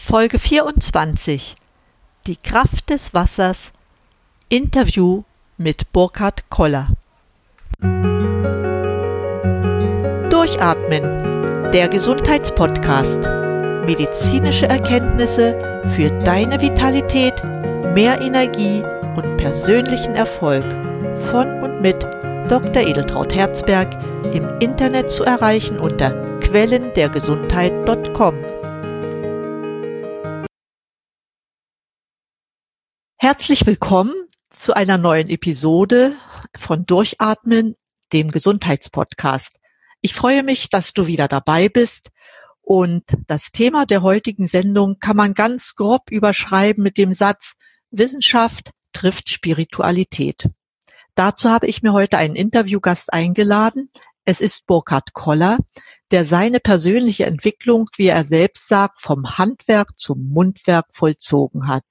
Folge 24 Die Kraft des Wassers Interview mit Burkhard Koller Durchatmen Der Gesundheitspodcast Medizinische Erkenntnisse für deine Vitalität, mehr Energie und persönlichen Erfolg von und mit Dr. Edeltraut Herzberg im Internet zu erreichen unter quellendergesundheit.com. Herzlich willkommen zu einer neuen Episode von Durchatmen, dem Gesundheitspodcast. Ich freue mich, dass du wieder dabei bist. Und das Thema der heutigen Sendung kann man ganz grob überschreiben mit dem Satz Wissenschaft trifft Spiritualität. Dazu habe ich mir heute einen Interviewgast eingeladen. Es ist Burkhard Koller, der seine persönliche Entwicklung, wie er selbst sagt, vom Handwerk zum Mundwerk vollzogen hat.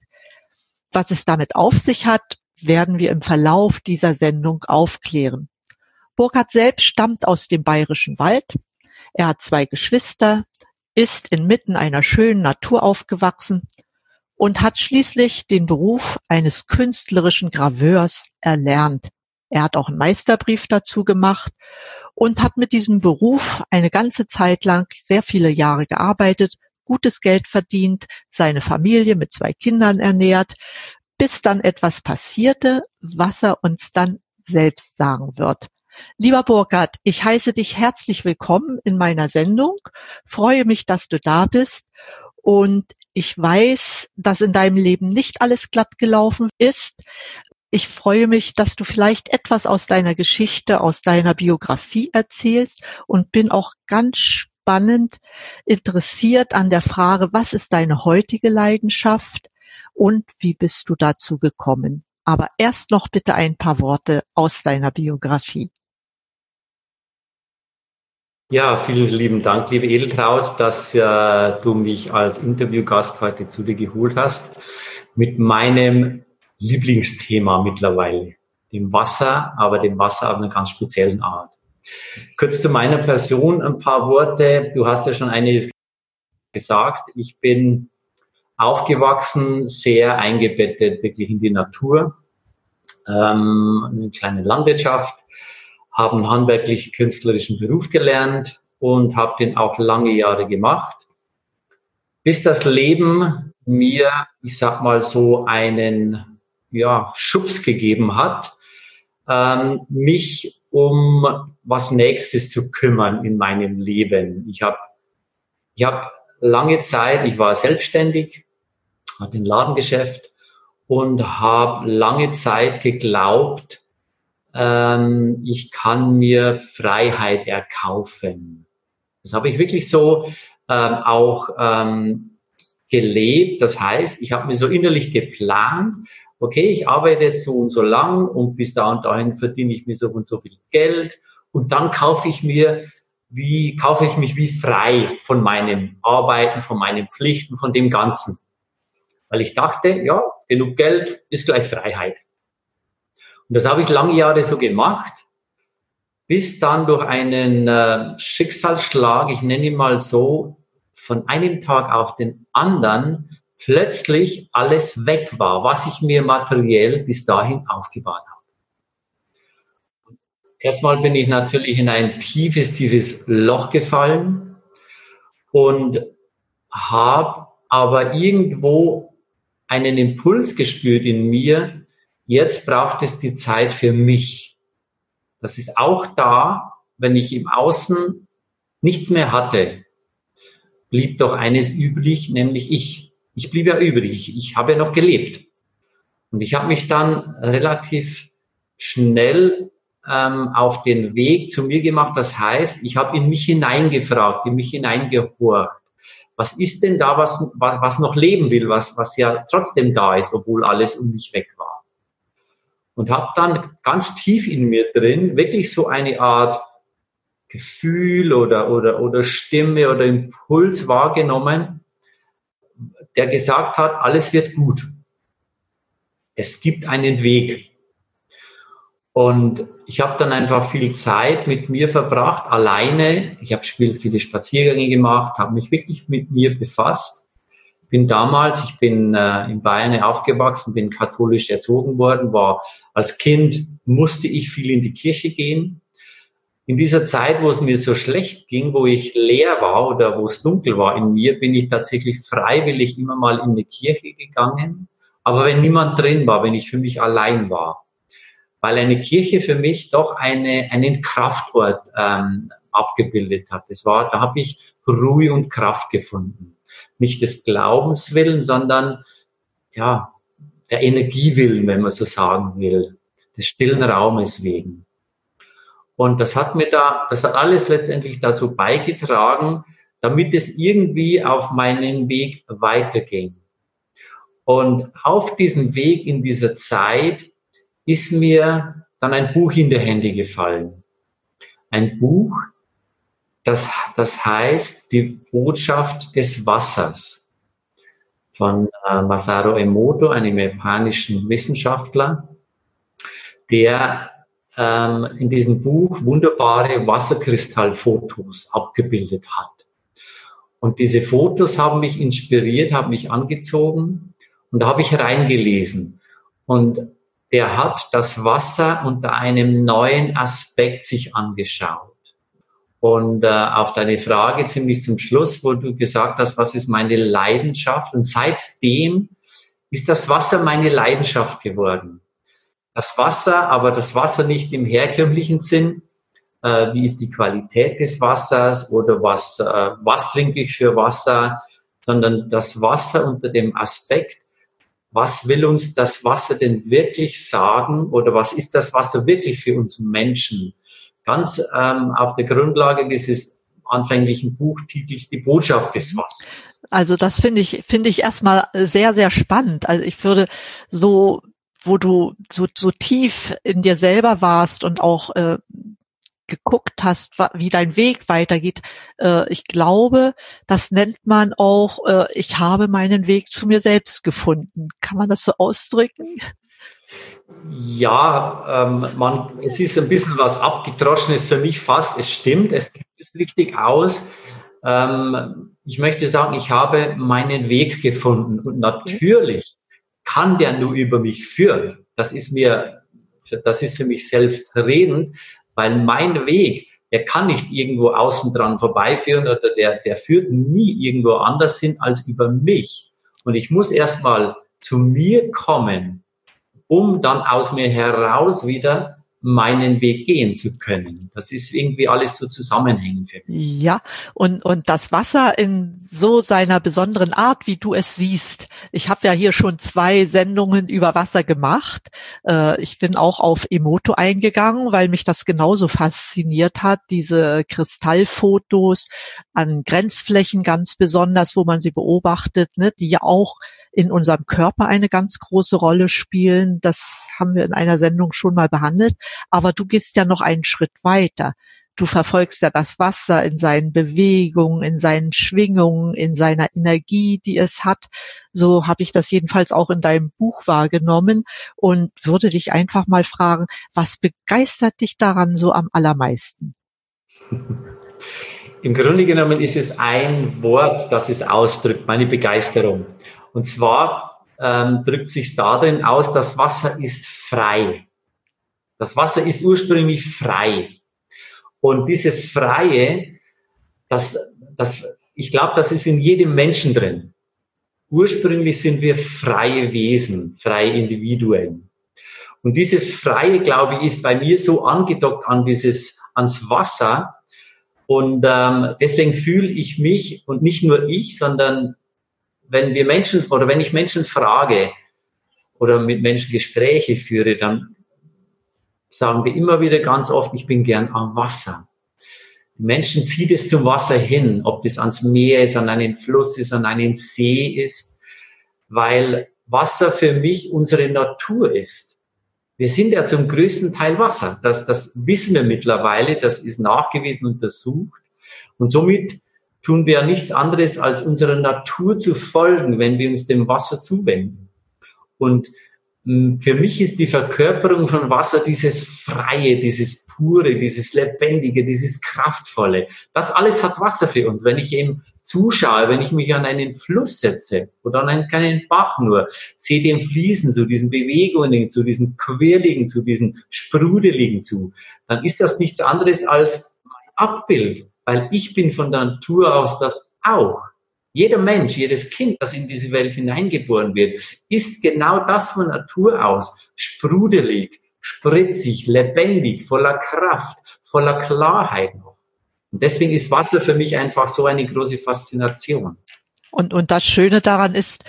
Was es damit auf sich hat, werden wir im Verlauf dieser Sendung aufklären. Burkhard selbst stammt aus dem Bayerischen Wald. Er hat zwei Geschwister, ist inmitten einer schönen Natur aufgewachsen und hat schließlich den Beruf eines künstlerischen Graveurs erlernt. Er hat auch einen Meisterbrief dazu gemacht und hat mit diesem Beruf eine ganze Zeit lang sehr viele Jahre gearbeitet gutes Geld verdient, seine Familie mit zwei Kindern ernährt, bis dann etwas passierte, was er uns dann selbst sagen wird. Lieber Burkhard, ich heiße dich herzlich willkommen in meiner Sendung, freue mich, dass du da bist und ich weiß, dass in deinem Leben nicht alles glatt gelaufen ist. Ich freue mich, dass du vielleicht etwas aus deiner Geschichte, aus deiner Biografie erzählst und bin auch ganz spannend interessiert an der Frage, was ist deine heutige Leidenschaft und wie bist du dazu gekommen? Aber erst noch bitte ein paar Worte aus deiner Biografie. Ja, vielen lieben Dank, liebe Edeltraut, dass äh, du mich als Interviewgast heute zu dir geholt hast mit meinem Lieblingsthema mittlerweile, dem Wasser, aber dem Wasser auf einer ganz speziellen Art. Kurz zu meiner Person ein paar Worte. Du hast ja schon einiges gesagt. Ich bin aufgewachsen, sehr eingebettet wirklich in die Natur, ähm, eine kleine Landwirtschaft, habe einen handwerklich-künstlerischen Beruf gelernt und habe den auch lange Jahre gemacht, bis das Leben mir, ich sag mal so, einen ja, Schubs gegeben hat, ähm, mich um was Nächstes zu kümmern in meinem Leben. Ich habe ich hab lange Zeit, ich war selbstständig, hatte ein Ladengeschäft und habe lange Zeit geglaubt, ähm, ich kann mir Freiheit erkaufen. Das habe ich wirklich so ähm, auch ähm, gelebt. Das heißt, ich habe mir so innerlich geplant, okay, ich arbeite jetzt so und so lang und bis da und dahin verdiene ich mir so und so viel Geld und dann kaufe ich mir wie kaufe ich mich wie frei von meinem Arbeiten, von meinen Pflichten, von dem Ganzen. Weil ich dachte, ja, genug Geld ist gleich Freiheit. Und das habe ich lange Jahre so gemacht, bis dann durch einen äh, Schicksalsschlag, ich nenne ihn mal so, von einem Tag auf den anderen plötzlich alles weg war, was ich mir materiell bis dahin aufgebaut habe. Erstmal bin ich natürlich in ein tiefes, tiefes Loch gefallen und habe aber irgendwo einen Impuls gespürt in mir, jetzt braucht es die Zeit für mich. Das ist auch da, wenn ich im Außen nichts mehr hatte, blieb doch eines übrig, nämlich ich ich blieb ja übrig, ich, habe ja noch gelebt. Und ich habe mich dann relativ schnell ähm, auf den Weg zu mir gemacht. Das heißt, ich habe in mich hineingefragt, in mich hineingehorcht. Was ist denn da, was, was noch leben will, was, was ja trotzdem da ist, obwohl alles um mich weg war? Und habe dann ganz tief in mir drin wirklich so eine Art Gefühl oder, oder, oder Stimme oder Impuls wahrgenommen, der gesagt hat, alles wird gut. Es gibt einen Weg. Und ich habe dann einfach viel Zeit mit mir verbracht, alleine. Ich habe viele Spaziergänge gemacht, habe mich wirklich mit mir befasst. bin damals, ich bin äh, in Bayern aufgewachsen, bin katholisch erzogen worden, war als Kind, musste ich viel in die Kirche gehen. In dieser Zeit, wo es mir so schlecht ging, wo ich leer war oder wo es dunkel war in mir, bin ich tatsächlich freiwillig immer mal in die Kirche gegangen. Aber wenn niemand drin war, wenn ich für mich allein war, weil eine Kirche für mich doch eine, einen Kraftort ähm, abgebildet hat. Das war, da habe ich Ruhe und Kraft gefunden nicht des Glaubens willen, sondern ja, der Energiewillen, wenn man so sagen will, des stillen Raumes wegen. Und das hat mir da, das hat alles letztendlich dazu beigetragen, damit es irgendwie auf meinen Weg weiterging. Und auf diesem Weg in dieser Zeit ist mir dann ein Buch in die Hände gefallen. Ein Buch, das, das heißt die Botschaft des Wassers von äh, Masaru Emoto, einem japanischen Wissenschaftler, der ähm, in diesem Buch wunderbare Wasserkristallfotos abgebildet hat. Und diese Fotos haben mich inspiriert, haben mich angezogen und da habe ich reingelesen. Und der hat das Wasser unter einem neuen Aspekt sich angeschaut. Und äh, auf deine Frage ziemlich zum Schluss, wo du gesagt hast, was ist meine Leidenschaft? Und seitdem ist das Wasser meine Leidenschaft geworden. Das Wasser, aber das Wasser nicht im herkömmlichen Sinn, äh, wie ist die Qualität des Wassers oder was, äh, was trinke ich für Wasser, sondern das Wasser unter dem Aspekt, was will uns das Wasser denn wirklich sagen oder was ist das Wasser wirklich für uns Menschen? ganz ähm, auf der Grundlage dieses anfänglichen Buchtitels Die Botschaft des Wassers. Also das finde ich, finde ich erstmal sehr, sehr spannend. Also ich würde so, wo du so, so tief in dir selber warst und auch äh, geguckt hast, wie dein Weg weitergeht. Äh, ich glaube, das nennt man auch, äh, ich habe meinen Weg zu mir selbst gefunden. Kann man das so ausdrücken? Ja, ähm, man, es ist ein bisschen was abgedroschenes für mich fast. Es stimmt, es ist richtig aus. Ähm, ich möchte sagen, ich habe meinen Weg gefunden und natürlich kann der nur über mich führen. Das ist mir, das ist für mich selbstredend, weil mein Weg, der kann nicht irgendwo außen dran vorbeiführen oder der, der führt nie irgendwo anders hin als über mich. Und ich muss erstmal zu mir kommen um dann aus mir heraus wieder meinen Weg gehen zu können. Das ist irgendwie alles so zusammenhängend für mich. Ja, und, und das Wasser in so seiner besonderen Art, wie du es siehst. Ich habe ja hier schon zwei Sendungen über Wasser gemacht. Äh, ich bin auch auf Emoto eingegangen, weil mich das genauso fasziniert hat, diese Kristallfotos an Grenzflächen ganz besonders, wo man sie beobachtet, ne, die ja auch in unserem Körper eine ganz große Rolle spielen. Das haben wir in einer Sendung schon mal behandelt. Aber du gehst ja noch einen Schritt weiter. Du verfolgst ja das Wasser in seinen Bewegungen, in seinen Schwingungen, in seiner Energie, die es hat. So habe ich das jedenfalls auch in deinem Buch wahrgenommen und würde dich einfach mal fragen, was begeistert dich daran so am allermeisten? Im Grunde genommen ist es ein Wort, das es ausdrückt, meine Begeisterung. Und zwar ähm, drückt sich darin aus, das Wasser ist frei. Das Wasser ist ursprünglich frei. Und dieses Freie, das, das, ich glaube, das ist in jedem Menschen drin. Ursprünglich sind wir freie Wesen, freie Individuen. Und dieses Freie, glaube ich, ist bei mir so angedockt an dieses, ans Wasser. Und ähm, deswegen fühle ich mich, und nicht nur ich, sondern wenn wir Menschen oder wenn ich Menschen frage oder mit Menschen Gespräche führe, dann sagen wir immer wieder ganz oft, ich bin gern am Wasser. Die Menschen zieht es zum Wasser hin, ob das ans Meer ist, an einen Fluss ist, an einen See ist, weil Wasser für mich unsere Natur ist. Wir sind ja zum größten Teil Wasser. Das, das wissen wir mittlerweile, das ist nachgewiesen, untersucht. Und somit tun wir nichts anderes, als unserer Natur zu folgen, wenn wir uns dem Wasser zuwenden. Und hm, für mich ist die Verkörperung von Wasser dieses Freie, dieses Pure, dieses Lebendige, dieses Kraftvolle. Das alles hat Wasser für uns. Wenn ich ihm zuschaue, wenn ich mich an einen Fluss setze oder an einen kleinen Bach nur, sehe dem Fließen zu, diesen Bewegungen zu, diesen Quirligen zu, diesen Sprudeligen zu, dann ist das nichts anderes als mein Abbild, weil ich bin von der Natur aus das auch. Jeder Mensch, jedes Kind, das in diese Welt hineingeboren wird, ist genau das von Natur aus. Sprudelig, spritzig, lebendig, voller Kraft, voller Klarheit noch. Und deswegen ist Wasser für mich einfach so eine große Faszination. Und, und das Schöne daran ist,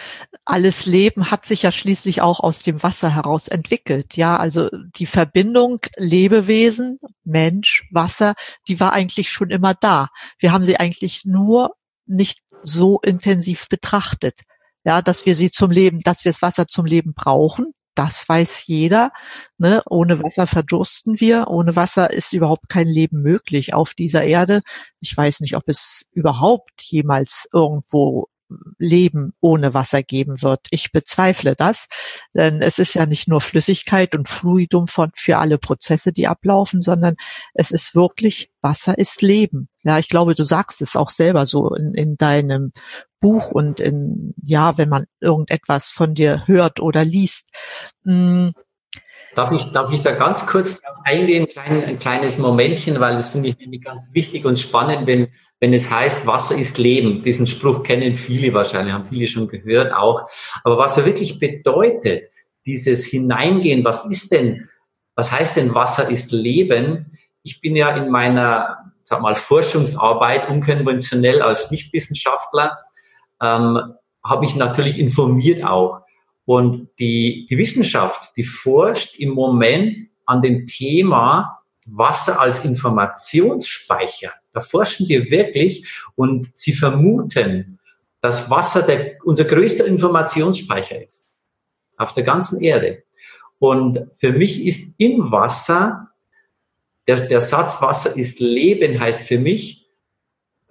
alles Leben hat sich ja schließlich auch aus dem Wasser heraus entwickelt. Ja, also die Verbindung Lebewesen, Mensch, Wasser, die war eigentlich schon immer da. Wir haben sie eigentlich nur nicht so intensiv betrachtet. Ja, dass wir sie zum Leben, dass wir das Wasser zum Leben brauchen, das weiß jeder. Ne? Ohne Wasser verdursten wir. Ohne Wasser ist überhaupt kein Leben möglich auf dieser Erde. Ich weiß nicht, ob es überhaupt jemals irgendwo Leben ohne Wasser geben wird. Ich bezweifle das, denn es ist ja nicht nur Flüssigkeit und Fluidum von, für alle Prozesse, die ablaufen, sondern es ist wirklich, Wasser ist Leben. Ja, ich glaube, du sagst es auch selber so in, in deinem Buch und in, ja, wenn man irgendetwas von dir hört oder liest. Hm, Darf ich, darf ich da ganz kurz eingehen, ein, klein, ein kleines Momentchen, weil das finde ich nämlich ganz wichtig und spannend, wenn, wenn es heißt, Wasser ist Leben. Diesen Spruch kennen viele wahrscheinlich, haben viele schon gehört auch. Aber was er wirklich bedeutet, dieses Hineingehen, was ist denn, was heißt denn Wasser ist Leben? Ich bin ja in meiner, sag mal, Forschungsarbeit unkonventionell als Nichtwissenschaftler, ähm, habe ich natürlich informiert auch. Und die, die Wissenschaft, die forscht im Moment an dem Thema Wasser als Informationsspeicher. Da forschen wir wirklich und sie vermuten, dass Wasser der, unser größter Informationsspeicher ist auf der ganzen Erde. Und für mich ist im Wasser, der, der Satz Wasser ist Leben heißt für mich,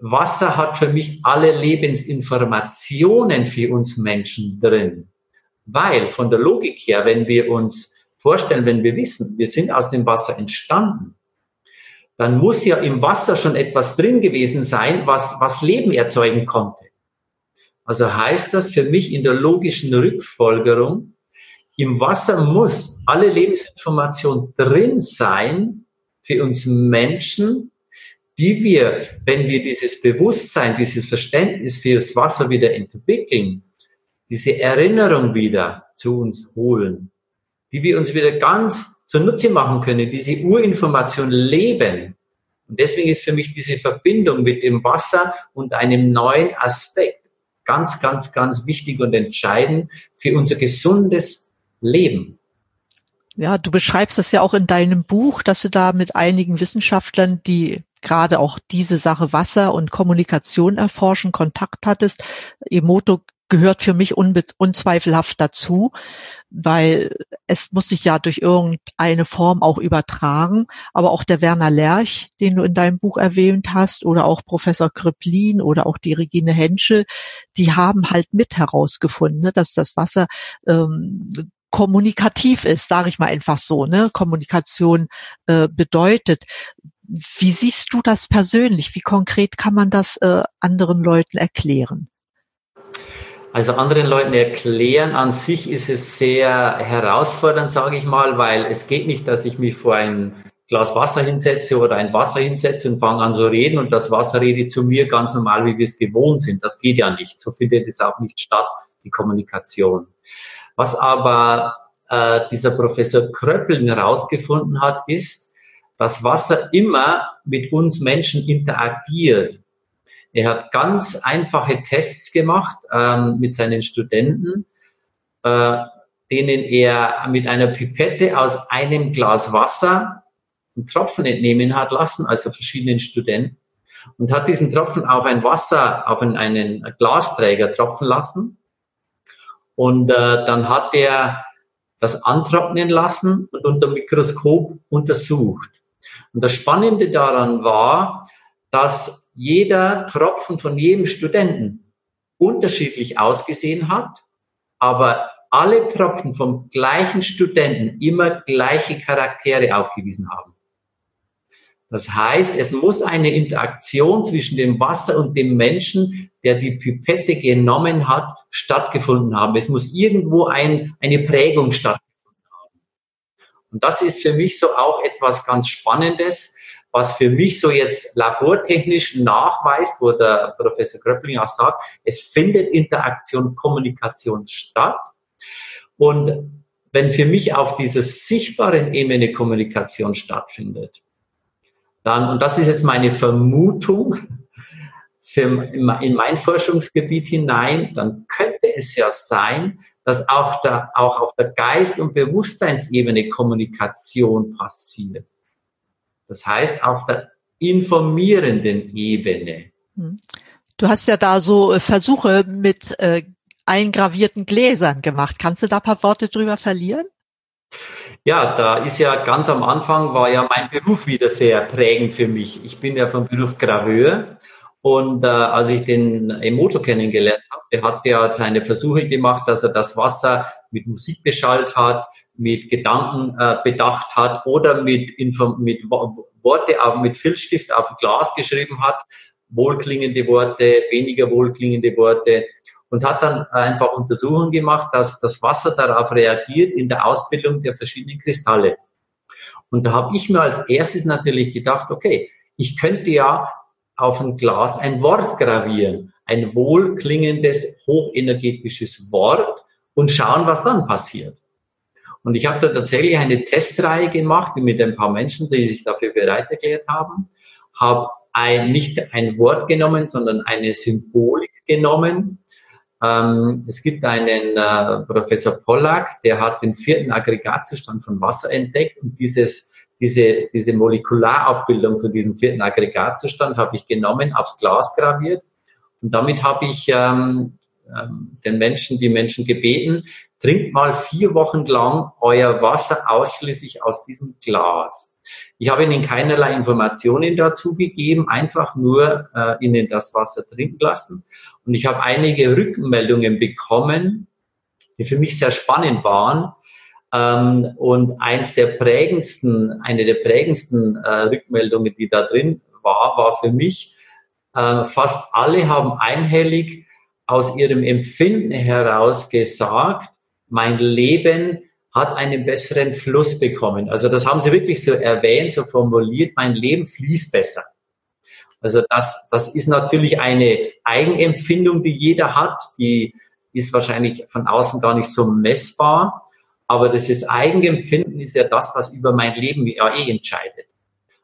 Wasser hat für mich alle Lebensinformationen für uns Menschen drin. Weil von der Logik her, wenn wir uns vorstellen, wenn wir wissen, wir sind aus dem Wasser entstanden, dann muss ja im Wasser schon etwas drin gewesen sein, was, was Leben erzeugen konnte. Also heißt das für mich in der logischen Rückfolgerung, im Wasser muss alle Lebensinformation drin sein für uns Menschen, die wir, wenn wir dieses Bewusstsein, dieses Verständnis für das Wasser wieder entwickeln, diese Erinnerung wieder zu uns holen, die wir uns wieder ganz zunutze machen können, diese Urinformation leben. Und deswegen ist für mich diese Verbindung mit dem Wasser und einem neuen Aspekt ganz, ganz, ganz wichtig und entscheidend für unser gesundes Leben. Ja, du beschreibst das ja auch in deinem Buch, dass du da mit einigen Wissenschaftlern, die gerade auch diese Sache Wasser und Kommunikation erforschen, Kontakt hattest. Emoto gehört für mich unzweifelhaft dazu, weil es muss sich ja durch irgendeine Form auch übertragen. Aber auch der Werner Lerch, den du in deinem Buch erwähnt hast, oder auch Professor Kröplin oder auch die Regine Henschel, die haben halt mit herausgefunden, ne, dass das Wasser ähm, kommunikativ ist, sage ich mal einfach so. Ne? Kommunikation äh, bedeutet. Wie siehst du das persönlich? Wie konkret kann man das äh, anderen Leuten erklären? Also anderen Leuten erklären an sich ist es sehr herausfordernd, sage ich mal, weil es geht nicht, dass ich mich vor ein Glas Wasser hinsetze oder ein Wasser hinsetze und fange an zu reden und das Wasser redet zu mir ganz normal, wie wir es gewohnt sind. Das geht ja nicht. So findet es auch nicht statt, die Kommunikation. Was aber äh, dieser Professor Kröppeln herausgefunden hat, ist, dass Wasser immer mit uns Menschen interagiert. Er hat ganz einfache Tests gemacht ähm, mit seinen Studenten, äh, denen er mit einer Pipette aus einem Glas Wasser einen Tropfen entnehmen hat lassen, also verschiedenen Studenten, und hat diesen Tropfen auf ein Wasser, auf einen, einen Glasträger tropfen lassen. Und äh, dann hat er das antrocknen lassen und unter Mikroskop untersucht. Und das Spannende daran war, dass jeder Tropfen von jedem Studenten unterschiedlich ausgesehen hat, aber alle Tropfen vom gleichen Studenten immer gleiche Charaktere aufgewiesen haben. Das heißt, es muss eine Interaktion zwischen dem Wasser und dem Menschen, der die Pipette genommen hat, stattgefunden haben. Es muss irgendwo ein, eine Prägung stattgefunden haben. Und das ist für mich so auch etwas ganz Spannendes, was für mich so jetzt labortechnisch nachweist, wo der Professor Kröppling auch sagt, es findet Interaktion, Kommunikation statt. Und wenn für mich auf dieser sichtbaren Ebene Kommunikation stattfindet, dann, und das ist jetzt meine Vermutung für, in mein Forschungsgebiet hinein, dann könnte es ja sein, dass auch, da, auch auf der Geist- und Bewusstseinsebene Kommunikation passiert. Das heißt, auf der informierenden Ebene. Hm. Du hast ja da so äh, Versuche mit äh, eingravierten Gläsern gemacht. Kannst du da ein paar Worte drüber verlieren? Ja, da ist ja ganz am Anfang war ja mein Beruf wieder sehr prägend für mich. Ich bin ja vom Beruf Graveur und äh, als ich den Emoto kennengelernt habe, der hat ja seine Versuche gemacht, dass er das Wasser mit Musik beschallt hat, mit Gedanken äh, bedacht hat oder mit, mit Worte auf, mit Filzstift auf Glas geschrieben hat, wohlklingende Worte, weniger wohlklingende Worte und hat dann einfach Untersuchungen gemacht, dass das Wasser darauf reagiert in der Ausbildung der verschiedenen Kristalle. Und da habe ich mir als erstes natürlich gedacht, okay, ich könnte ja auf ein Glas ein Wort gravieren, ein wohlklingendes, hochenergetisches Wort und schauen, was dann passiert. Und ich habe da tatsächlich eine Testreihe gemacht mit ein paar Menschen, die sich dafür bereit erklärt haben, habe ein, nicht ein Wort genommen, sondern eine Symbolik genommen. Ähm, es gibt einen äh, Professor Pollack, der hat den vierten Aggregatzustand von Wasser entdeckt und dieses, diese, diese Molekularabbildung von diesem vierten Aggregatzustand habe ich genommen, aufs Glas graviert und damit habe ich ähm, ähm, den Menschen, die Menschen gebeten, trinkt mal vier Wochen lang euer Wasser ausschließlich aus diesem Glas. Ich habe Ihnen keinerlei Informationen dazu gegeben, einfach nur äh, Ihnen das Wasser trinken lassen. Und ich habe einige Rückmeldungen bekommen, die für mich sehr spannend waren. Ähm, und eins der prägendsten, eine der prägendsten äh, Rückmeldungen, die da drin war, war für mich, äh, fast alle haben einhellig aus ihrem Empfinden heraus gesagt, mein Leben hat einen besseren Fluss bekommen. Also das haben sie wirklich so erwähnt, so formuliert, mein Leben fließt besser. Also das, das ist natürlich eine Eigenempfindung, die jeder hat, die ist wahrscheinlich von außen gar nicht so messbar, aber das ist Eigenempfinden ist ja das, was über mein Leben ja eh entscheidet.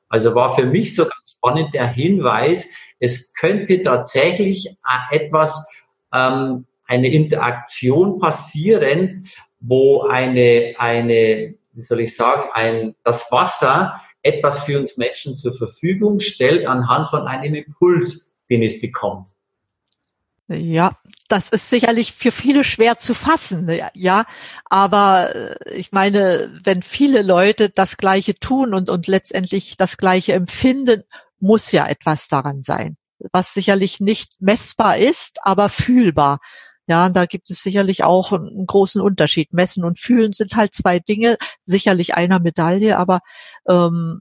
Also war für mich so ganz spannend der Hinweis, es könnte tatsächlich etwas ähm, eine Interaktion passieren, wo eine, eine, wie soll ich sagen, ein, das Wasser etwas für uns Menschen zur Verfügung stellt anhand von einem Impuls, den es bekommt. Ja, das ist sicherlich für viele schwer zu fassen, ja. Aber äh, ich meine, wenn viele Leute das Gleiche tun und, und letztendlich das Gleiche empfinden, muss ja etwas daran sein, was sicherlich nicht messbar ist, aber fühlbar. Ja, da gibt es sicherlich auch einen großen Unterschied. Messen und Fühlen sind halt zwei Dinge, sicherlich einer Medaille, aber ähm,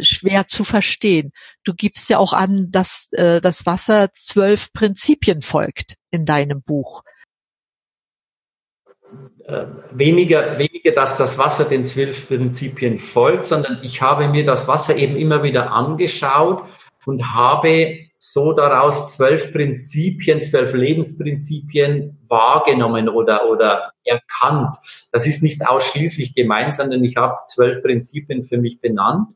schwer zu verstehen. Du gibst ja auch an, dass äh, das Wasser zwölf Prinzipien folgt in deinem Buch. Äh, weniger, weniger, dass das Wasser den zwölf Prinzipien folgt, sondern ich habe mir das Wasser eben immer wieder angeschaut und habe so daraus zwölf Prinzipien, zwölf Lebensprinzipien wahrgenommen oder, oder erkannt. Das ist nicht ausschließlich gemeint, sondern ich habe zwölf Prinzipien für mich benannt,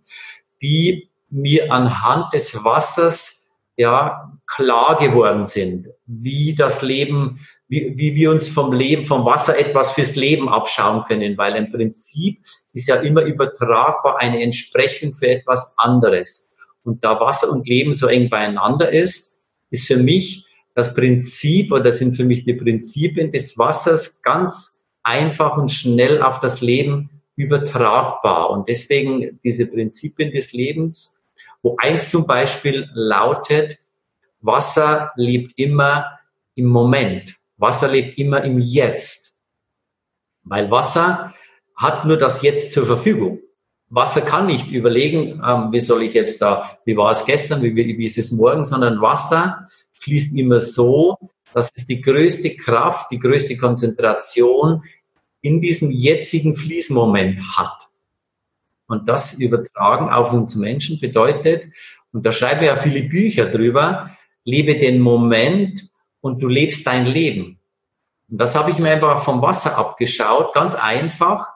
die mir anhand des Wassers ja klar geworden sind, wie das Leben, wie, wie wir uns vom Leben, vom Wasser etwas fürs Leben abschauen können, weil ein Prinzip ist ja immer übertragbar eine Entsprechung für etwas anderes und da Wasser und Leben so eng beieinander ist, ist für mich das Prinzip oder sind für mich die Prinzipien des Wassers ganz einfach und schnell auf das Leben übertragbar. Und deswegen diese Prinzipien des Lebens, wo eins zum Beispiel lautet, Wasser lebt immer im Moment. Wasser lebt immer im Jetzt. Weil Wasser hat nur das Jetzt zur Verfügung. Wasser kann nicht überlegen, ähm, wie soll ich jetzt da, wie war es gestern, wie, wie ist es morgen, sondern Wasser fließt immer so, dass es die größte Kraft, die größte Konzentration in diesem jetzigen Fließmoment hat. Und das übertragen auf uns Menschen bedeutet, und da schreiben ja viele Bücher drüber, lebe den Moment und du lebst dein Leben. Und das habe ich mir einfach vom Wasser abgeschaut, ganz einfach,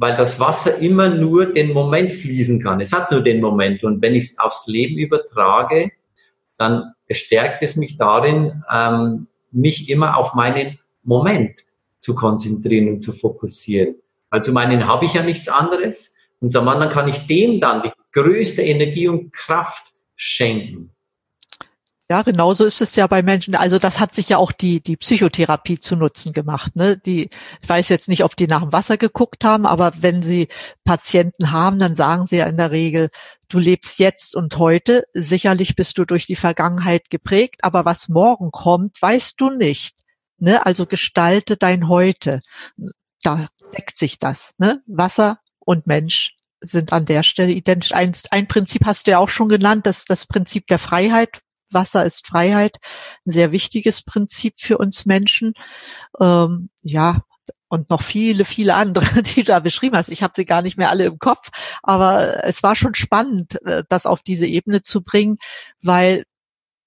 weil das Wasser immer nur den Moment fließen kann. Es hat nur den Moment. Und wenn ich es aufs Leben übertrage, dann bestärkt es mich darin, ähm, mich immer auf meinen Moment zu konzentrieren und zu fokussieren. Also meinen habe ich ja nichts anderes. Und zum anderen kann ich dem dann die größte Energie und Kraft schenken. Ja, genauso ist es ja bei Menschen. Also das hat sich ja auch die, die Psychotherapie zu Nutzen gemacht. Ne? Die, ich weiß jetzt nicht, ob die nach dem Wasser geguckt haben, aber wenn sie Patienten haben, dann sagen sie ja in der Regel, du lebst jetzt und heute. Sicherlich bist du durch die Vergangenheit geprägt, aber was morgen kommt, weißt du nicht. Ne? Also gestalte dein Heute. Da deckt sich das. Ne? Wasser und Mensch sind an der Stelle identisch. Ein, ein Prinzip hast du ja auch schon genannt, das, das Prinzip der Freiheit, Wasser ist Freiheit, ein sehr wichtiges Prinzip für uns Menschen. Ähm, ja, und noch viele, viele andere, die du da beschrieben hast. Ich habe sie gar nicht mehr alle im Kopf, aber es war schon spannend, äh, das auf diese Ebene zu bringen, weil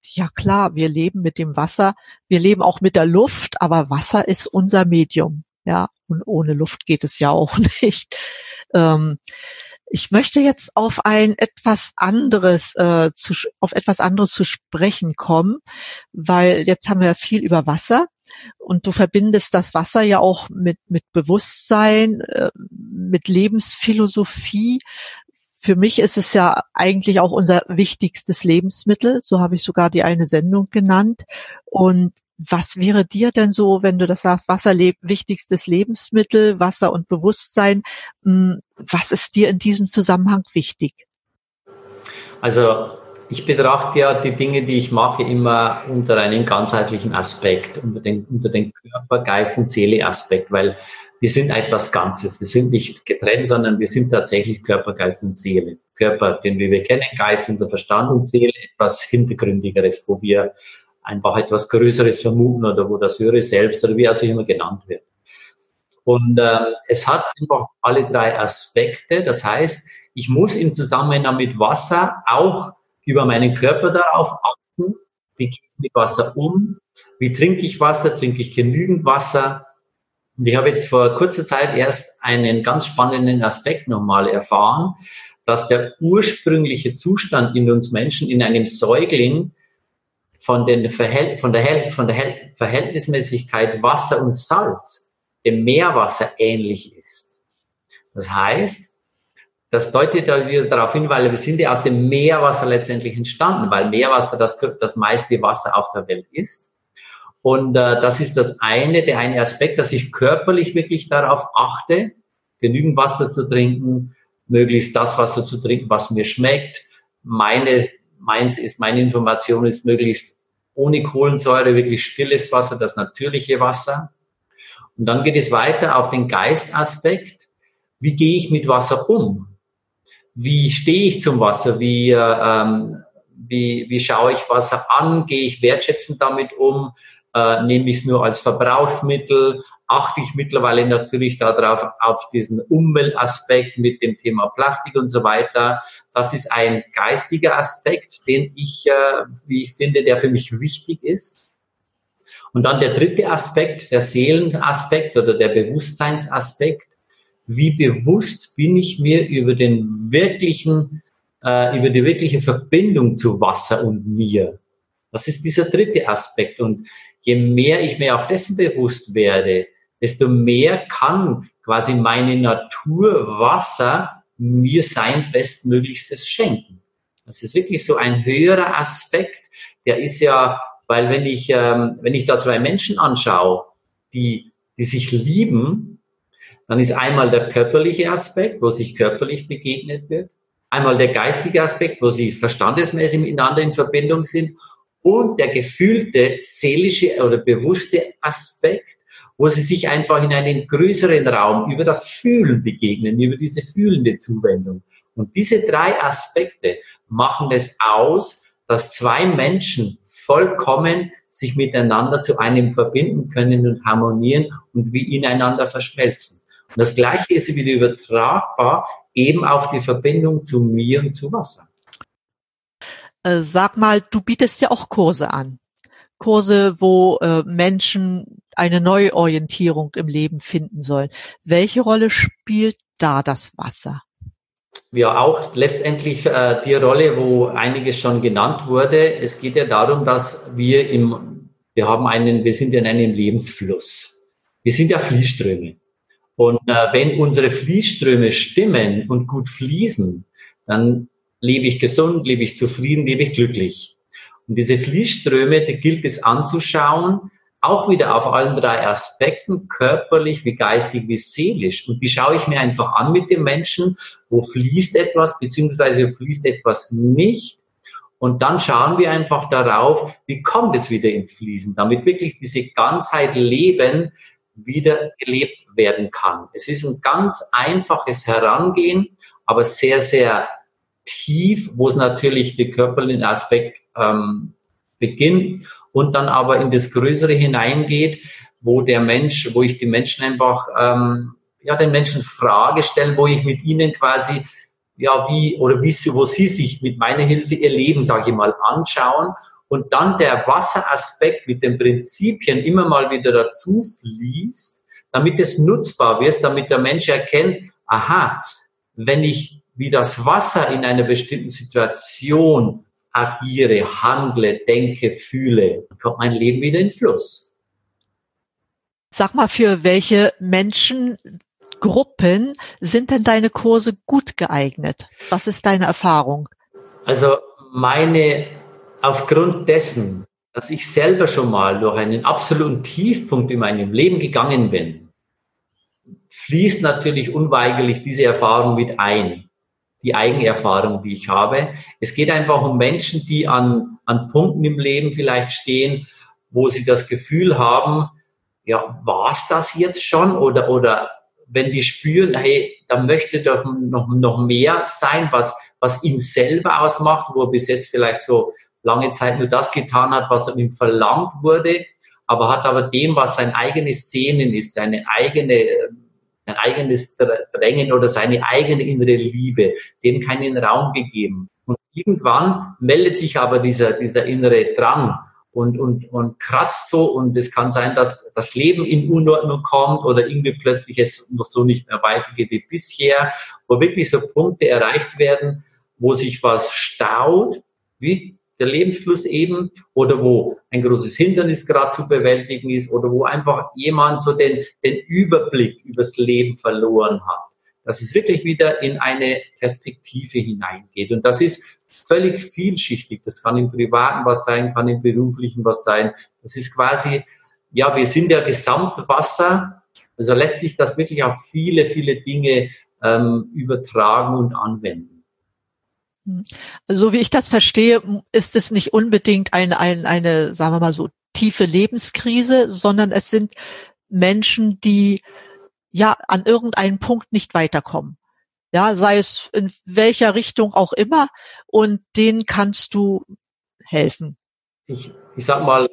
ja klar, wir leben mit dem Wasser, wir leben auch mit der Luft, aber Wasser ist unser Medium. Ja, und ohne Luft geht es ja auch nicht. Ähm, ich möchte jetzt auf ein etwas anderes, äh, zu, auf etwas anderes zu sprechen kommen, weil jetzt haben wir viel über Wasser und du verbindest das Wasser ja auch mit, mit Bewusstsein, äh, mit Lebensphilosophie. Für mich ist es ja eigentlich auch unser wichtigstes Lebensmittel. So habe ich sogar die eine Sendung genannt. Und was wäre dir denn so, wenn du das sagst, Wasser le wichtigstes Lebensmittel, Wasser und Bewusstsein? Hm, was ist dir in diesem Zusammenhang wichtig? Also ich betrachte ja die Dinge, die ich mache, immer unter einem ganzheitlichen Aspekt, unter den, unter den Körper, Geist und Seele Aspekt, weil wir sind etwas Ganzes. Wir sind nicht getrennt, sondern wir sind tatsächlich Körper, Geist und Seele. Körper, den wir, wir kennen, Geist, unser Verstand und Seele, etwas Hintergründigeres, wo wir einfach etwas Größeres vermuten oder wo das höhere Selbst oder wie es auch immer genannt wird. Und ähm, es hat einfach alle drei Aspekte. Das heißt, ich muss im Zusammenhang mit Wasser auch über meinen Körper darauf achten, wie gehe ich mit Wasser um, wie trinke ich Wasser, trinke ich genügend Wasser. Und ich habe jetzt vor kurzer Zeit erst einen ganz spannenden Aspekt nochmal erfahren, dass der ursprüngliche Zustand in uns Menschen, in einem Säugling, von, den Verhält von, der, von der Verhältnismäßigkeit Wasser und Salz dem Meerwasser ähnlich ist. Das heißt, das deutet da wieder darauf hin, weil wir sind ja aus dem Meerwasser letztendlich entstanden, weil Meerwasser das, das meiste Wasser auf der Welt ist. Und äh, das ist das eine, der eine Aspekt, dass ich körperlich wirklich darauf achte, genügend Wasser zu trinken, möglichst das Wasser zu trinken, was mir schmeckt. Meine meins ist, meine Information ist möglichst ohne Kohlensäure, wirklich stilles Wasser, das natürliche Wasser. Und dann geht es weiter auf den Geistaspekt. Wie gehe ich mit Wasser um? Wie stehe ich zum Wasser? Wie, ähm, wie, wie schaue ich Wasser an? Gehe ich wertschätzend damit um? Äh, nehme ich es nur als Verbrauchsmittel? Achte ich mittlerweile natürlich darauf, auf diesen Umweltaspekt mit dem Thema Plastik und so weiter. Das ist ein geistiger Aspekt, den ich, äh, wie ich finde, der für mich wichtig ist. Und dann der dritte Aspekt, der Seelenaspekt oder der Bewusstseinsaspekt. Wie bewusst bin ich mir über den wirklichen, äh, über die wirkliche Verbindung zu Wasser und mir? Das ist dieser dritte Aspekt. Und je mehr ich mir auch dessen bewusst werde, desto mehr kann quasi meine Natur Wasser mir sein Bestmöglichstes schenken. Das ist wirklich so ein höherer Aspekt. Der ist ja, weil wenn ich, ähm, wenn ich da zwei Menschen anschaue, die, die sich lieben, dann ist einmal der körperliche Aspekt, wo sich körperlich begegnet wird, einmal der geistige Aspekt, wo sie verstandesmäßig miteinander in Verbindung sind und der gefühlte seelische oder bewusste Aspekt, wo sie sich einfach in einen größeren Raum über das Fühlen begegnen, über diese fühlende Zuwendung. Und diese drei Aspekte machen es aus, dass zwei Menschen vollkommen sich miteinander zu einem verbinden können und harmonieren und wie ineinander verschmelzen. Und das Gleiche ist wieder übertragbar eben auf die Verbindung zu mir und zu Wasser. Äh, sag mal, du bietest ja auch Kurse an. Kurse, wo äh, Menschen eine Neuorientierung im Leben finden sollen. Welche Rolle spielt da das Wasser? Ja, auch letztendlich äh, die Rolle, wo einiges schon genannt wurde. Es geht ja darum, dass wir im, wir haben einen, wir sind in einem Lebensfluss. Wir sind ja Fließströme. Und äh, wenn unsere Fließströme stimmen und gut fließen, dann lebe ich gesund, lebe ich zufrieden, lebe ich glücklich. Und diese Fließströme, die gilt es anzuschauen, auch wieder auf allen drei Aspekten, körperlich, wie geistig, wie seelisch. Und die schaue ich mir einfach an mit dem Menschen, wo fließt etwas, beziehungsweise fließt etwas nicht. Und dann schauen wir einfach darauf, wie kommt es wieder ins Fließen, damit wirklich diese Ganzheit Leben wieder gelebt werden kann. Es ist ein ganz einfaches Herangehen, aber sehr, sehr tief, wo es natürlich den körperlichen Aspekt ähm, beginnt und dann aber in das Größere hineingeht, wo der Mensch, wo ich die Menschen einfach, ähm, ja, den Menschen Frage stelle, wo ich mit ihnen quasi, ja, wie, oder wie sie, wo sie sich mit meiner Hilfe ihr Leben, sage ich mal, anschauen. Und dann der Wasseraspekt mit den Prinzipien immer mal wieder dazu fließt, damit es nutzbar wird, damit der Mensch erkennt, aha, wenn ich wie das Wasser in einer bestimmten Situation agiere, handle, denke, fühle, kommt mein Leben wieder in Fluss. Sag mal, für welche Menschengruppen sind denn deine Kurse gut geeignet? Was ist deine Erfahrung? Also meine, aufgrund dessen, dass ich selber schon mal durch einen absoluten Tiefpunkt in meinem Leben gegangen bin, fließt natürlich unweigerlich diese Erfahrung mit ein die Eigenerfahrung, die ich habe. Es geht einfach um Menschen, die an, an Punkten im Leben vielleicht stehen, wo sie das Gefühl haben, ja, war's das jetzt schon? Oder, oder wenn die spüren, hey, da möchte doch noch, noch mehr sein, was, was ihn selber ausmacht, wo er bis jetzt vielleicht so lange Zeit nur das getan hat, was ihm verlangt wurde, aber hat aber dem, was sein eigenes Sehnen ist, seine eigene sein eigenes Drängen oder seine eigene innere Liebe, dem keinen Raum gegeben. Und irgendwann meldet sich aber dieser, dieser innere Drang und, und, und kratzt so und es kann sein, dass das Leben in Unordnung kommt oder irgendwie plötzlich es noch so nicht mehr weitergeht wie bisher, wo wirklich so Punkte erreicht werden, wo sich was staut, wie der Lebensfluss eben oder wo ein großes Hindernis gerade zu bewältigen ist oder wo einfach jemand so den, den Überblick übers Leben verloren hat. Dass es wirklich wieder in eine Perspektive hineingeht. Und das ist völlig vielschichtig. Das kann im Privaten was sein, kann im Beruflichen was sein. Das ist quasi, ja, wir sind ja Gesamtwasser. Also lässt sich das wirklich auf viele, viele Dinge ähm, übertragen und anwenden. So wie ich das verstehe, ist es nicht unbedingt eine, eine, eine, sagen wir mal so, tiefe Lebenskrise, sondern es sind Menschen, die ja an irgendeinem Punkt nicht weiterkommen. Ja, sei es in welcher Richtung auch immer und denen kannst du helfen. Ich, ich sag mal,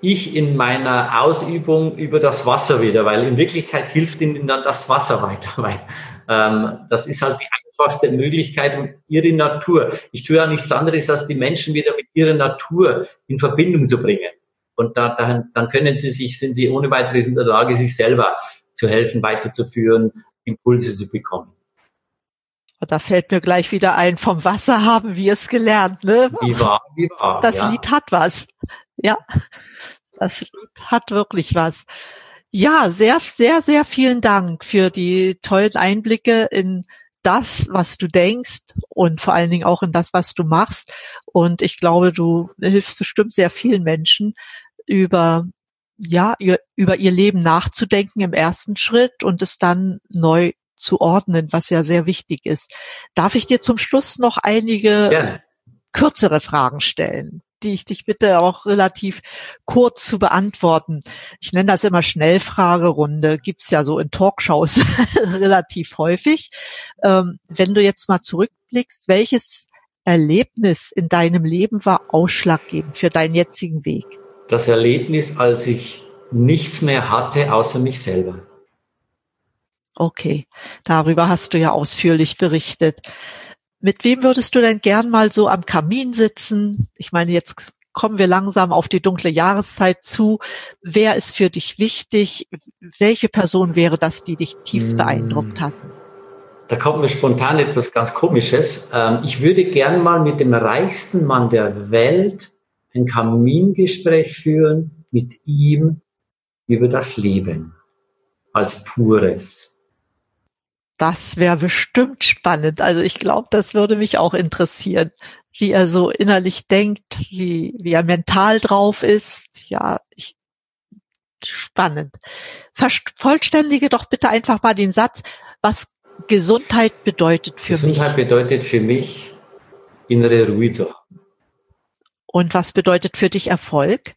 ich in meiner Ausübung über das Wasser wieder, weil in Wirklichkeit hilft ihnen dann das Wasser weiter, weil das ist halt die einfachste Möglichkeit und ihre Natur. Ich tue ja nichts anderes, als die Menschen wieder mit ihrer Natur in Verbindung zu bringen. Und da, dann, dann können sie sich, sind sie ohne weiteres in der Lage, sich selber zu helfen, weiterzuführen, Impulse zu bekommen. Da fällt mir gleich wieder ein, vom Wasser haben wir es gelernt, ne? Wie war, wie war. Das ja. Lied hat was. Ja, das Lied hat wirklich was. Ja, sehr, sehr, sehr vielen Dank für die tollen Einblicke in das, was du denkst und vor allen Dingen auch in das, was du machst. Und ich glaube, du hilfst bestimmt sehr vielen Menschen über ja, über ihr Leben nachzudenken im ersten Schritt und es dann neu zu ordnen, was ja sehr wichtig ist. Darf ich dir zum Schluss noch einige Gerne. kürzere Fragen stellen? Die ich dich bitte auch relativ kurz zu beantworten. Ich nenne das immer Schnellfragerunde, gibt's ja so in Talkshows relativ häufig. Ähm, wenn du jetzt mal zurückblickst, welches Erlebnis in deinem Leben war ausschlaggebend für deinen jetzigen Weg? Das Erlebnis, als ich nichts mehr hatte außer mich selber. Okay, darüber hast du ja ausführlich berichtet. Mit wem würdest du denn gern mal so am Kamin sitzen? Ich meine, jetzt kommen wir langsam auf die dunkle Jahreszeit zu. Wer ist für dich wichtig? Welche Person wäre das, die dich tief hm. beeindruckt hat? Da kommt mir spontan etwas ganz Komisches. Ähm, ich würde gern mal mit dem reichsten Mann der Welt ein Kamingespräch führen, mit ihm über das Leben als pures. Das wäre bestimmt spannend. Also ich glaube, das würde mich auch interessieren, wie er so innerlich denkt, wie, wie er mental drauf ist. Ja, ich, spannend. Vollständige doch bitte einfach mal den Satz, was Gesundheit bedeutet für Gesundheit mich. Gesundheit bedeutet für mich innere Ruhe zu haben. Und was bedeutet für dich Erfolg?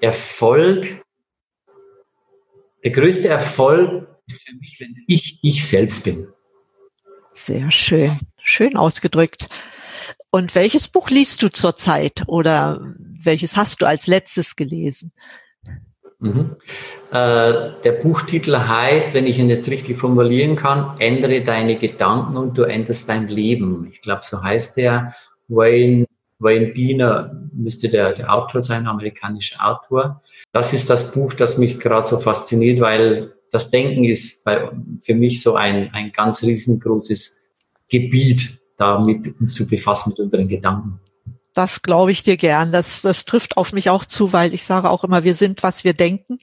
Erfolg, der größte Erfolg ist für mich, wenn ich ich selbst bin. Sehr schön, schön ausgedrückt. Und welches Buch liest du zurzeit oder welches hast du als letztes gelesen? Mhm. Äh, der Buchtitel heißt, wenn ich ihn jetzt richtig formulieren kann, ändere deine Gedanken und du änderst dein Leben. Ich glaube, so heißt der. Wayne, Wayne Biener müsste der, der Autor sein, amerikanischer Autor. Das ist das Buch, das mich gerade so fasziniert, weil das Denken ist bei, für mich so ein, ein ganz riesengroßes Gebiet, damit uns zu befassen mit unseren Gedanken. Das glaube ich dir gern. Das, das trifft auf mich auch zu, weil ich sage auch immer, wir sind, was wir denken.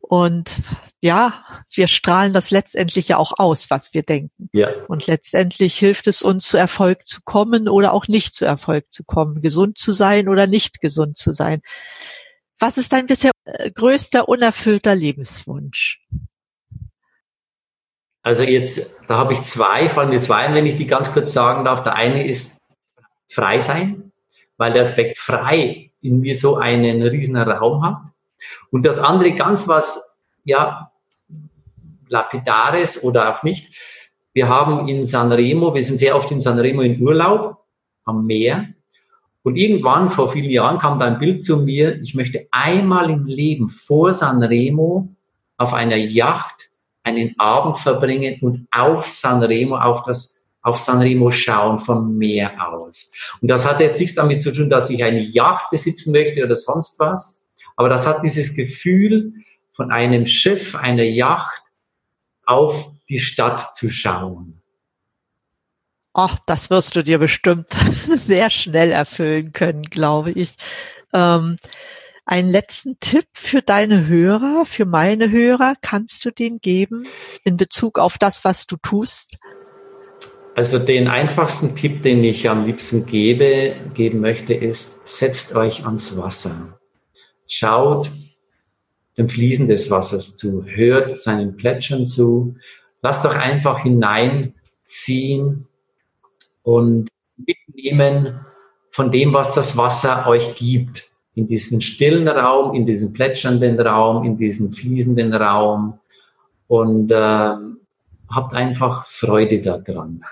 Und ja, wir strahlen das letztendlich ja auch aus, was wir denken. Ja. Und letztendlich hilft es uns, zu Erfolg zu kommen oder auch nicht zu Erfolg zu kommen, gesund zu sein oder nicht gesund zu sein. Was ist dein bisher äh, größter unerfüllter Lebenswunsch? Also jetzt, da habe ich zwei, vor allem mir zwei, wenn ich die ganz kurz sagen darf. Der eine ist frei sein, weil der Aspekt frei in mir so einen riesen Raum hat. Und das andere ganz was, ja, lapidares oder auch nicht. Wir haben in Sanremo, wir sind sehr oft in Sanremo in Urlaub am Meer. Und irgendwann vor vielen Jahren kam da ein Bild zu mir, ich möchte einmal im Leben vor Sanremo auf einer Yacht einen Abend verbringen und auf Sanremo, auf das auf Sanremo schauen von Meer aus. Und das hat jetzt nichts damit zu tun, dass ich eine Yacht besitzen möchte oder sonst was, aber das hat dieses Gefühl von einem Schiff, einer Yacht auf die Stadt zu schauen. Ach, das wirst du dir bestimmt sehr schnell erfüllen können, glaube ich. Ähm, einen letzten Tipp für deine Hörer, für meine Hörer, kannst du den geben in Bezug auf das, was du tust? Also den einfachsten Tipp, den ich am liebsten gebe, geben möchte, ist, setzt euch ans Wasser. Schaut dem Fließen des Wassers zu, hört seinen Plätschern zu, lasst doch einfach hineinziehen und mitnehmen von dem, was das Wasser euch gibt in diesen stillen Raum, in diesen plätschernden Raum, in diesen fließenden Raum und äh, habt einfach Freude daran.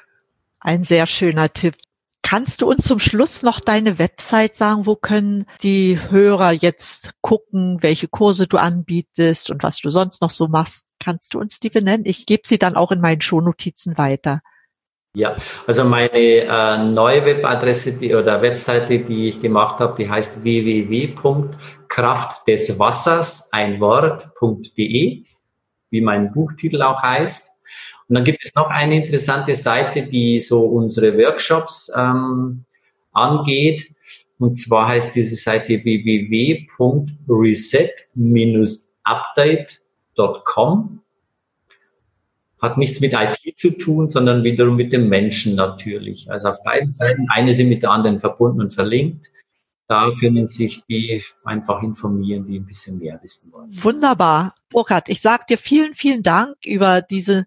Ein sehr schöner Tipp. Kannst du uns zum Schluss noch deine Website sagen? Wo können die Hörer jetzt gucken, welche Kurse du anbietest und was du sonst noch so machst? Kannst du uns die benennen? Ich gebe sie dann auch in meinen Shownotizen weiter. Ja, also meine äh, neue Webadresse die, oder Webseite, die ich gemacht habe, die heißt www.kraftdeswassers, ein Wort.de, wie mein Buchtitel auch heißt. Und dann gibt es noch eine interessante Seite, die so unsere Workshops ähm, angeht. Und zwar heißt diese Seite www.reset-update.com hat nichts mit IT zu tun, sondern wiederum mit dem Menschen natürlich. Also auf beiden Seiten, eine sind mit der anderen verbunden und verlinkt. Da können sich die einfach informieren, die ein bisschen mehr wissen wollen. Wunderbar. Burkhard, ich sage dir vielen, vielen Dank über diese,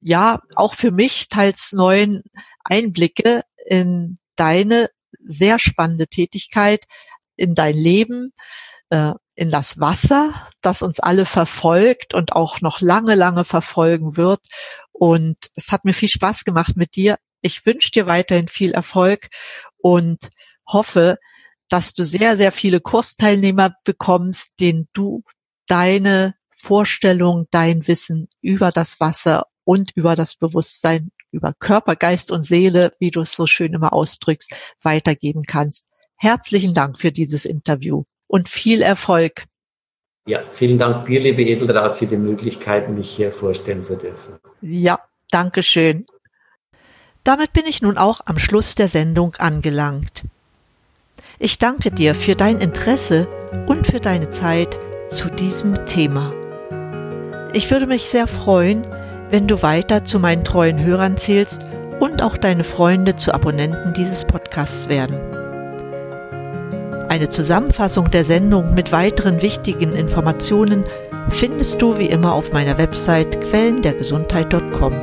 ja, auch für mich teils neuen Einblicke in deine sehr spannende Tätigkeit in dein Leben, äh, in das Wasser, das uns alle verfolgt und auch noch lange, lange verfolgen wird. Und es hat mir viel Spaß gemacht mit dir. Ich wünsche dir weiterhin viel Erfolg und hoffe, dass du sehr, sehr viele Kursteilnehmer bekommst, denen du deine Vorstellung, dein Wissen über das Wasser und über das Bewusstsein, über Körper, Geist und Seele, wie du es so schön immer ausdrückst, weitergeben kannst. Herzlichen Dank für dieses Interview und viel Erfolg. Ja, vielen Dank dir, liebe Edeltraut, für die Möglichkeit, mich hier vorstellen zu dürfen. Ja, danke schön. Damit bin ich nun auch am Schluss der Sendung angelangt. Ich danke dir für dein Interesse und für deine Zeit zu diesem Thema. Ich würde mich sehr freuen, wenn du weiter zu meinen treuen Hörern zählst und auch deine Freunde zu Abonnenten dieses Podcasts werden. Eine Zusammenfassung der Sendung mit weiteren wichtigen Informationen findest du wie immer auf meiner Website quellendergesundheit.com.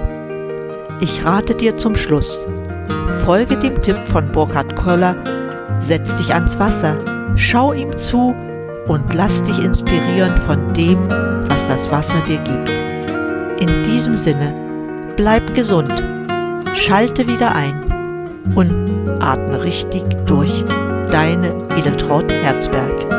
Ich rate dir zum Schluss. Folge dem Tipp von Burkhard Koller, setz dich ans Wasser, schau ihm zu und lass dich inspirieren von dem, was das Wasser dir gibt. In diesem Sinne, bleib gesund, schalte wieder ein und atme richtig durch. Deine Edeltraut Herzberg.